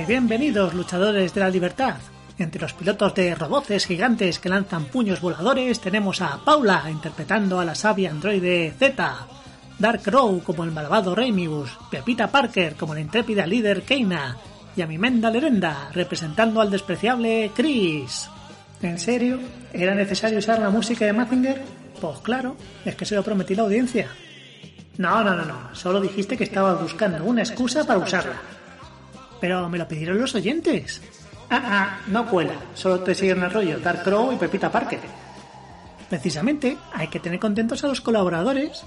Y bienvenidos luchadores de la libertad. Entre los pilotos de roboces gigantes que lanzan puños voladores tenemos a Paula interpretando a la sabia androide Z, Dark Crow como el malvado Remius, Pepita Parker como la intrépida líder Keina y a Mimenda Lerenda representando al despreciable Chris. ¿En serio? ¿Era necesario usar la música de Mazinger? Pues claro, es que se lo prometí la audiencia. No, no, no, no, solo dijiste que estabas buscando una excusa para usarla. Pero me lo pidieron los oyentes. Ah, ah, no cuela. Solo te siguen el rollo Dark Crow y Pepita Parker. Precisamente, hay que tener contentos a los colaboradores.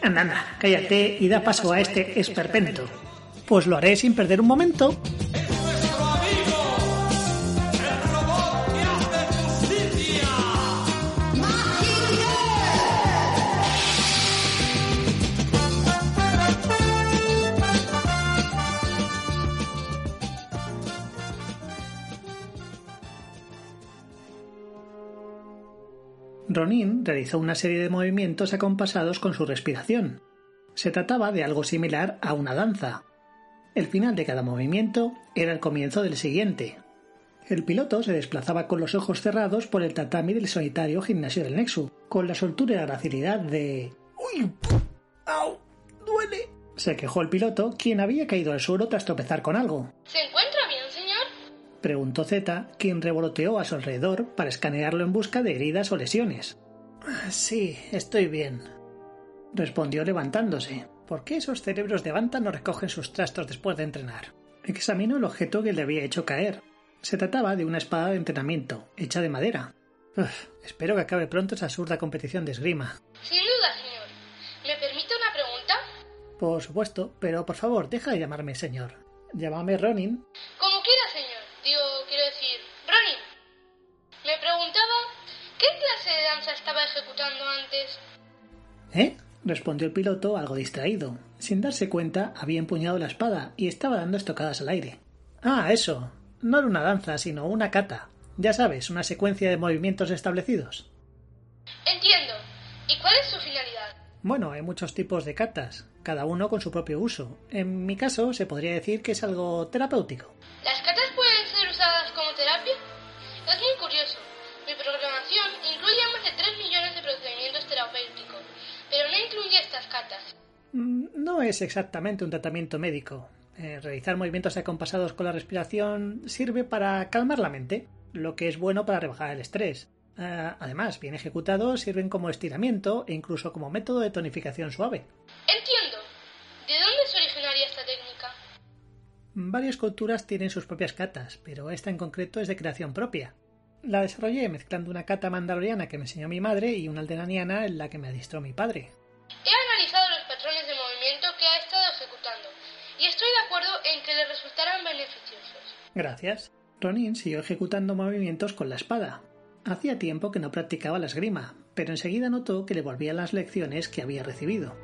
Anda, cállate y da paso a este esperpento. Pues lo haré sin perder un momento. Ronin realizó una serie de movimientos acompasados con su respiración. Se trataba de algo similar a una danza. El final de cada movimiento era el comienzo del siguiente. El piloto se desplazaba con los ojos cerrados por el tatami del solitario gimnasio del Nexu, con la soltura y la gracilidad de... ¡Uy! ¡Au! ¡Duele! Se quejó el piloto, quien había caído al suelo tras tropezar con algo. Preguntó Z, quien revoloteó a su alrededor para escanearlo en busca de heridas o lesiones. Sí, estoy bien, respondió levantándose. ¿Por qué esos cerebros de Banta no recogen sus trastos después de entrenar? Examinó el objeto que le había hecho caer. Se trataba de una espada de entrenamiento, hecha de madera. Uf, espero que acabe pronto esa absurda competición de esgrima. Sin duda, señor. ¿Me permite una pregunta? Por supuesto, pero por favor, deja de llamarme señor. Llámame Ronin. Como ¿Eh? respondió el piloto algo distraído. Sin darse cuenta, había empuñado la espada y estaba dando estocadas al aire. Ah, eso. No era una danza, sino una kata. Ya sabes, una secuencia de movimientos establecidos. Entiendo. ¿Y cuál es su finalidad? Bueno, hay muchos tipos de katas, cada uno con su propio uso. En mi caso, se podría decir que es algo terapéutico. ¿Las catas No es exactamente un tratamiento médico. Eh, realizar movimientos acompasados con la respiración sirve para calmar la mente, lo que es bueno para rebajar el estrés. Ah, además, bien ejecutados, sirven como estiramiento e incluso como método de tonificación suave. Entiendo. ¿De dónde es originaria esta técnica? Varias culturas tienen sus propias katas, pero esta en concreto es de creación propia. La desarrollé mezclando una kata mandaloriana que me enseñó mi madre y una aldeaniana en la que me adiestró mi padre. He analizado los patrones de movimiento que ha estado ejecutando y estoy de acuerdo en que le resultarán beneficiosos. Gracias. Ronin siguió ejecutando movimientos con la espada. Hacía tiempo que no practicaba la esgrima, pero enseguida notó que le volvían las lecciones que había recibido.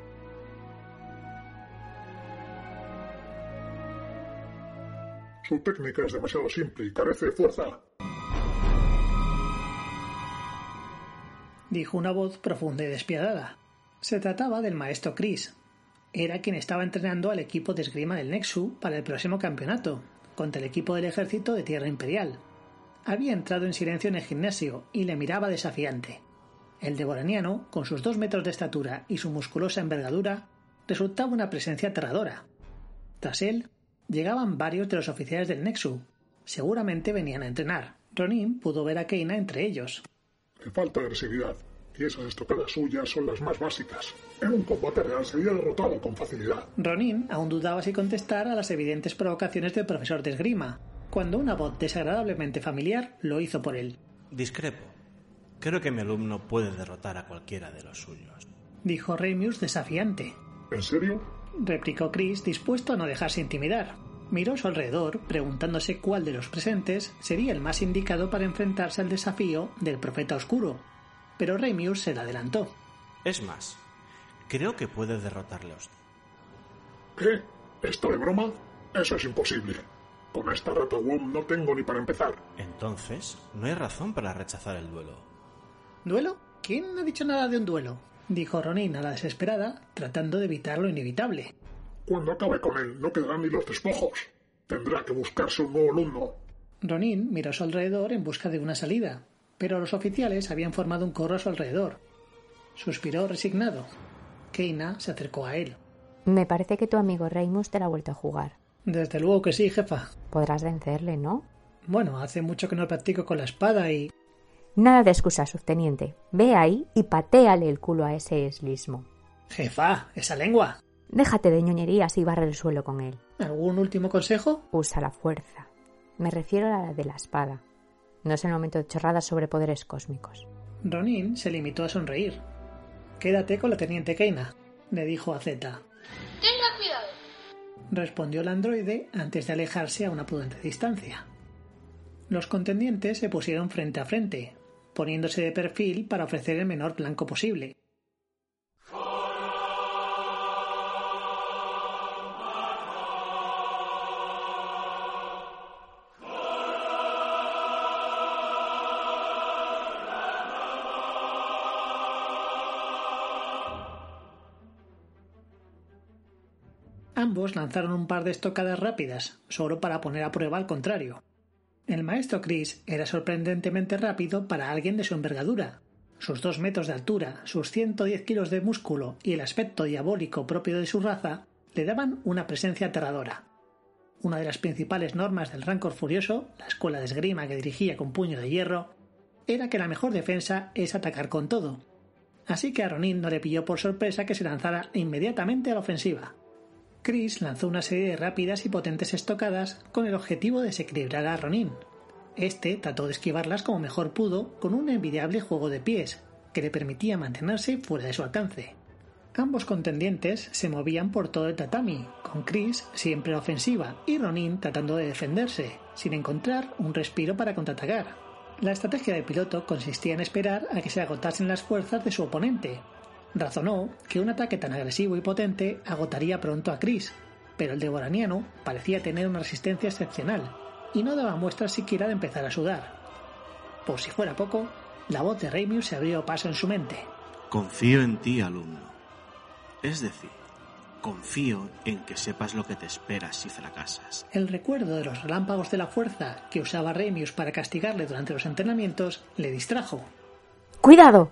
Su técnica es demasiado simple y carece de fuerza. dijo una voz profunda y despiadada. Se trataba del maestro Chris. Era quien estaba entrenando al equipo de esgrima del Nexu para el próximo campeonato, contra el equipo del ejército de Tierra Imperial. Había entrado en silencio en el gimnasio y le miraba desafiante. El devoraniano, con sus dos metros de estatura y su musculosa envergadura, resultaba una presencia aterradora. Tras él, llegaban varios de los oficiales del Nexu. Seguramente venían a entrenar. Ronin pudo ver a Keina entre ellos. Le falta agresividad. Y esas estocadas suyas son las más básicas. En un combate real sería derrotado con facilidad. Ronin aún dudaba si contestar a las evidentes provocaciones del profesor de esgrima, cuando una voz desagradablemente familiar lo hizo por él. Discrepo. Creo que mi alumno puede derrotar a cualquiera de los suyos. Dijo Remius desafiante. ¿En serio? Replicó Chris dispuesto a no dejarse intimidar. Miró a su alrededor, preguntándose cuál de los presentes sería el más indicado para enfrentarse al desafío del profeta oscuro. Pero Remius se le adelantó. Es más, creo que puede derrotarle a usted. ¿Qué? ¿Esto de broma? Eso es imposible. Con esta rata Wom no tengo ni para empezar. Entonces, no hay razón para rechazar el duelo. ¿Duelo? ¿Quién no ha dicho nada de un duelo? Dijo Ronin a la desesperada, tratando de evitar lo inevitable. Cuando acabe con él, no quedarán ni los despojos. Tendrá que buscarse un nuevo alumno. Ronin miró a su alrededor en busca de una salida, pero los oficiales habían formado un corro a su alrededor. Suspiró resignado. Keina se acercó a él. Me parece que tu amigo Reimus te la ha vuelto a jugar. Desde luego que sí, jefa. Podrás vencerle, ¿no? Bueno, hace mucho que no practico con la espada y... Nada de excusas, subteniente. Ve ahí y patéale el culo a ese eslismo. Jefa, esa lengua. Déjate de ñoñerías y barre el suelo con él. ¿Algún último consejo? Usa la fuerza. Me refiero a la de la espada. No es el momento de chorradas sobre poderes cósmicos. Ronin se limitó a sonreír. Quédate con la teniente Keina, le dijo a Zeta. Tenga cuidado. Respondió el androide antes de alejarse a una prudente distancia. Los contendientes se pusieron frente a frente, poniéndose de perfil para ofrecer el menor blanco posible. Lanzaron un par de estocadas rápidas, solo para poner a prueba al contrario. El maestro Chris era sorprendentemente rápido para alguien de su envergadura. Sus dos metros de altura, sus 110 kilos de músculo y el aspecto diabólico propio de su raza le daban una presencia aterradora. Una de las principales normas del Rancor Furioso, la escuela de esgrima que dirigía con puño de hierro, era que la mejor defensa es atacar con todo. Así que a Ronin no le pilló por sorpresa que se lanzara inmediatamente a la ofensiva. Chris lanzó una serie de rápidas y potentes estocadas con el objetivo de desequilibrar a Ronin. Este trató de esquivarlas como mejor pudo con un envidiable juego de pies, que le permitía mantenerse fuera de su alcance. Ambos contendientes se movían por todo el tatami, con Chris siempre ofensiva y Ronin tratando de defenderse, sin encontrar un respiro para contraatacar. La estrategia del piloto consistía en esperar a que se agotasen las fuerzas de su oponente, Razonó que un ataque tan agresivo y potente agotaría pronto a Chris, pero el devoraniano parecía tener una resistencia excepcional y no daba muestras siquiera de empezar a sudar. Por si fuera poco, la voz de Remius se abrió paso en su mente. Confío en ti, alumno. Es decir, confío en que sepas lo que te espera si fracasas. El recuerdo de los relámpagos de la fuerza que usaba Remius para castigarle durante los entrenamientos le distrajo. ¡Cuidado!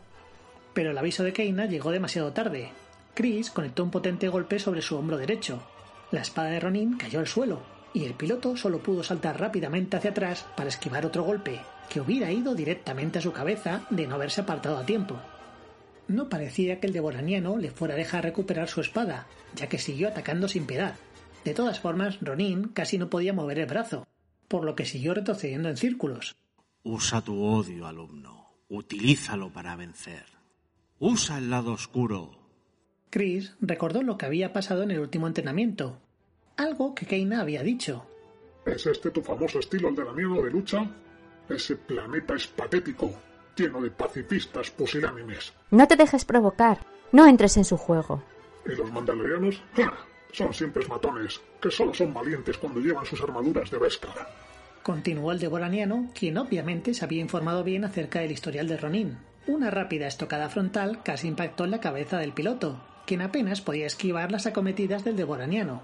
Pero el aviso de Keina llegó demasiado tarde. Chris conectó un potente golpe sobre su hombro derecho. La espada de Ronin cayó al suelo, y el piloto solo pudo saltar rápidamente hacia atrás para esquivar otro golpe, que hubiera ido directamente a su cabeza de no haberse apartado a tiempo. No parecía que el devoraniano le fuera a dejar recuperar su espada, ya que siguió atacando sin piedad. De todas formas, Ronin casi no podía mover el brazo, por lo que siguió retrocediendo en círculos. Usa tu odio, alumno. Utilízalo para vencer. Usa el lado oscuro. Chris recordó lo que había pasado en el último entrenamiento, algo que Keina había dicho. ¿Es este tu famoso estilo alderanero de lucha? Ese planeta es patético, lleno de pacifistas pusilánimes. No te dejes provocar. No entres en su juego. ¿Y los mandalorianos? ¡Ja! Son simples matones, que solo son valientes cuando llevan sus armaduras de Beskar. Continuó el devoraniano, quien obviamente se había informado bien acerca del historial de Ronin. Una rápida estocada frontal casi impactó en la cabeza del piloto, quien apenas podía esquivar las acometidas del devoraniano.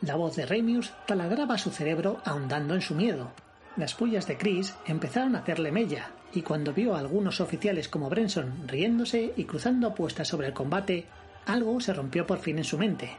La voz de Remius taladraba su cerebro ahondando en su miedo. Las pullas de Chris empezaron a hacerle mella, y cuando vio a algunos oficiales como Brenson riéndose y cruzando apuestas sobre el combate, algo se rompió por fin en su mente.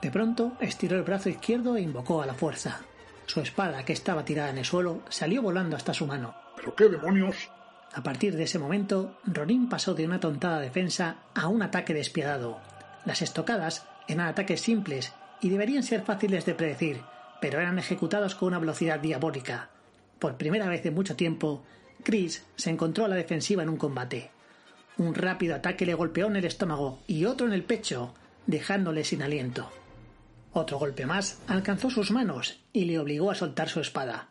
De pronto estiró el brazo izquierdo e invocó a la fuerza. Su espada, que estaba tirada en el suelo, salió volando hasta su mano. ¿Pero qué demonios? A partir de ese momento, Ronin pasó de una tontada defensa a un ataque despiadado. Las estocadas eran ataques simples y deberían ser fáciles de predecir, pero eran ejecutados con una velocidad diabólica. Por primera vez en mucho tiempo, Chris se encontró a la defensiva en un combate. Un rápido ataque le golpeó en el estómago y otro en el pecho, dejándole sin aliento. Otro golpe más alcanzó sus manos y le obligó a soltar su espada.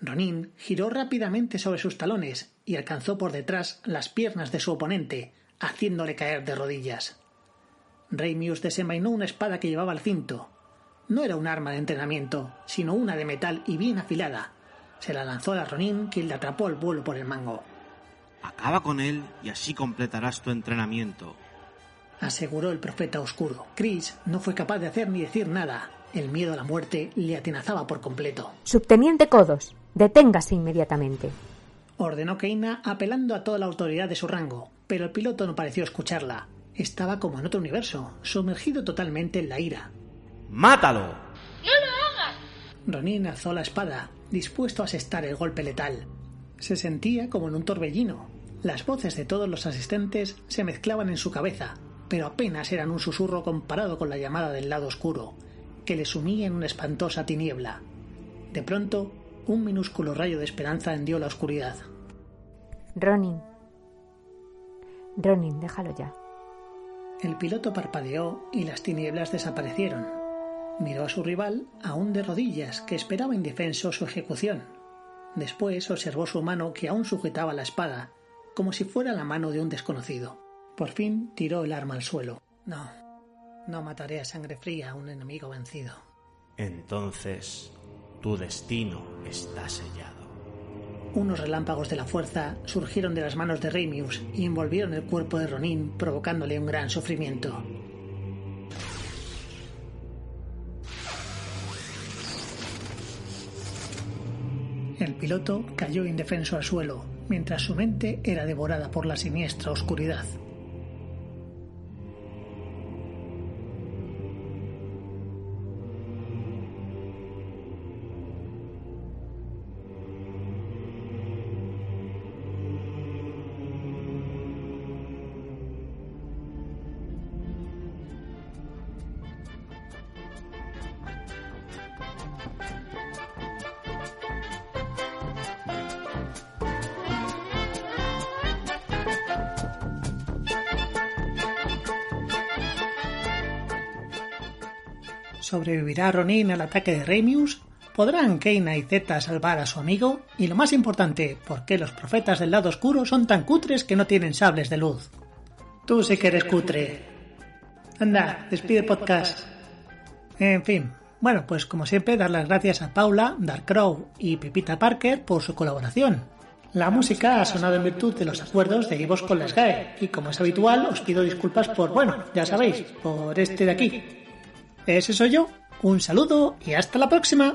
Ronin giró rápidamente sobre sus talones y alcanzó por detrás las piernas de su oponente, haciéndole caer de rodillas. Reimius desenvainó una espada que llevaba al cinto. No era un arma de entrenamiento, sino una de metal y bien afilada. Se la lanzó a Ronin, quien le atrapó al vuelo por el mango. Acaba con él y así completarás tu entrenamiento. Aseguró el profeta oscuro. Chris no fue capaz de hacer ni decir nada. El miedo a la muerte le atenazaba por completo. Subteniente Codos, deténgase inmediatamente. Ordenó Keina apelando a toda la autoridad de su rango, pero el piloto no pareció escucharla. Estaba como en otro universo, sumergido totalmente en la ira. ¡Mátalo! ¡No lo hagas! Ronin alzó la espada, dispuesto a asestar el golpe letal. Se sentía como en un torbellino. Las voces de todos los asistentes se mezclaban en su cabeza, pero apenas eran un susurro comparado con la llamada del lado oscuro, que le sumía en una espantosa tiniebla. De pronto, un minúsculo rayo de esperanza hendió la oscuridad. Ronin. Ronin, déjalo ya. El piloto parpadeó y las tinieblas desaparecieron. Miró a su rival, aún de rodillas, que esperaba indefenso su ejecución. Después observó su mano que aún sujetaba la espada, como si fuera la mano de un desconocido. Por fin tiró el arma al suelo. No, no mataré a sangre fría a un enemigo vencido. Entonces, tu destino está sellado. Unos relámpagos de la fuerza surgieron de las manos de Reimius y envolvieron el cuerpo de Ronin, provocándole un gran sufrimiento. El piloto cayó indefenso al suelo, mientras su mente era devorada por la siniestra oscuridad. ¿Sobrevivirá Ronin al ataque de Reimius? ¿Podrán Keina y Zeta salvar a su amigo? Y lo más importante, ¿por qué los profetas del lado oscuro son tan cutres que no tienen sables de luz? Tú sí que eres cutre. Anda, despide podcast. En fin, bueno, pues como siempre, dar las gracias a Paula, Dark Crow y Pepita Parker por su colaboración. La música ha sonado en virtud de los acuerdos de Ivos con la SGAE, y como es habitual, os pido disculpas por, bueno, ya sabéis, por este de aquí. Ese soy yo. Un saludo y hasta la próxima.